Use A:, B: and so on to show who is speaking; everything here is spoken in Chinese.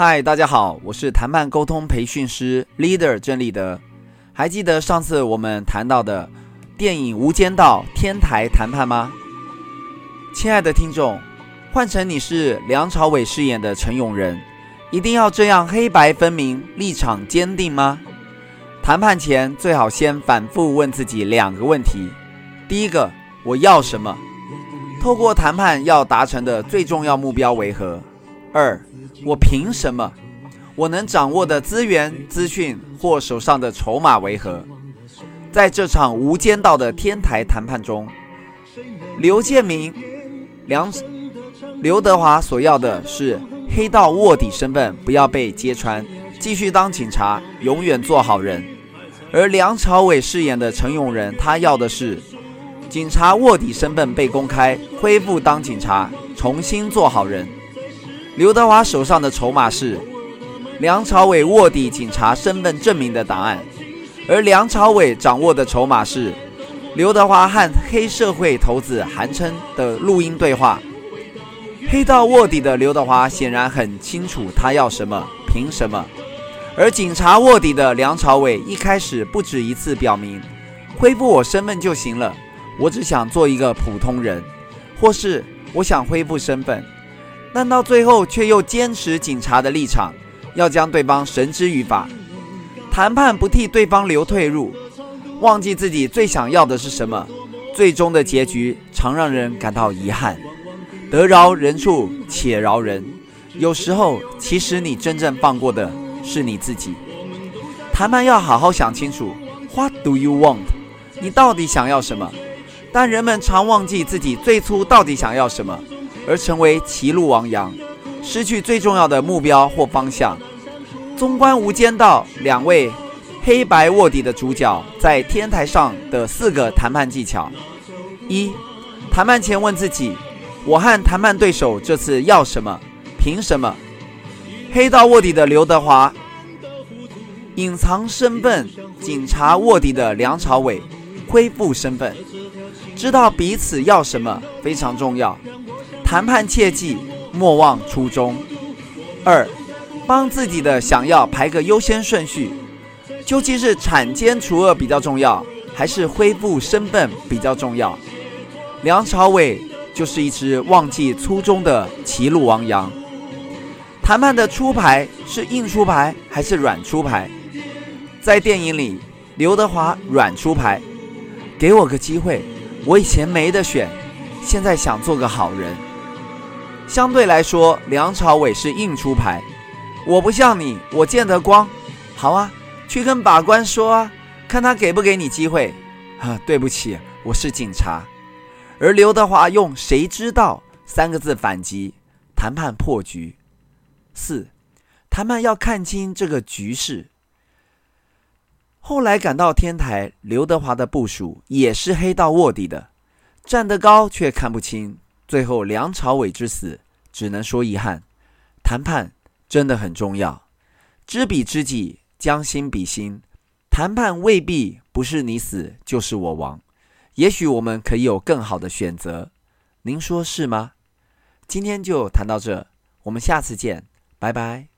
A: 嗨，大家好，我是谈判沟通培训师 Leader 郑立德。还记得上次我们谈到的电影《无间道》天台谈判吗？亲爱的听众，换成你是梁朝伟饰演的陈永仁，一定要这样黑白分明、立场坚定吗？谈判前最好先反复问自己两个问题：第一个，我要什么？透过谈判要达成的最重要目标为何？二，我凭什么？我能掌握的资源、资讯或手上的筹码为何？在这场无间道的天台谈判中，刘建明、梁、刘德华所要的是黑道卧底身份不要被揭穿，继续当警察，永远做好人；而梁朝伟饰演的陈永仁，他要的是警察卧底身份被公开，恢复当警察，重新做好人。刘德华手上的筹码是。梁朝伟卧底警察身份证明的档案，而梁朝伟掌握的筹码是刘德华和黑社会头子韩琛的录音对话。黑道卧底的刘德华显然很清楚他要什么，凭什么，而警察卧底的梁朝伟一开始不止一次表明，恢复我身份就行了，我只想做一个普通人，或是我想恢复身份，但到最后却又坚持警察的立场。要将对方绳之于法，谈判不替对方留退路，忘记自己最想要的是什么，最终的结局常让人感到遗憾。得饶人处且饶人，有时候其实你真正放过的是你自己。谈判要好好想清楚，What do you want？你到底想要什么？但人们常忘记自己最初到底想要什么，而成为歧路亡羊，失去最重要的目标或方向。纵观《无间道》，两位黑白卧底的主角在天台上的四个谈判技巧：一、谈判前问自己，我和谈判对手这次要什么？凭什么？黑道卧底的刘德华，隐藏身份，警察卧底的梁朝伟，恢复身份，知道彼此要什么非常重要。谈判切记，莫忘初衷。二。帮自己的想要排个优先顺序，究竟是铲奸除恶比较重要，还是恢复身份比较重要？梁朝伟就是一只忘记初衷的歧路亡羊。谈判的出牌是硬出牌还是软出牌？在电影里，刘德华软出牌，给我个机会，我以前没得选，现在想做个好人。相对来说，梁朝伟是硬出牌。我不像你，我见得光。好啊，去跟法官说啊，看他给不给你机会。啊，对不起，我是警察。而刘德华用“谁知道”三个字反击，谈判破局。四，谈判要看清这个局势。后来赶到天台，刘德华的部署也是黑道卧底的，站得高却看不清。最后梁朝伟之死，只能说遗憾。谈判。真的很重要，知彼知己，将心比心。谈判未必不是你死就是我亡，也许我们可以有更好的选择。您说是吗？今天就谈到这，我们下次见，拜拜。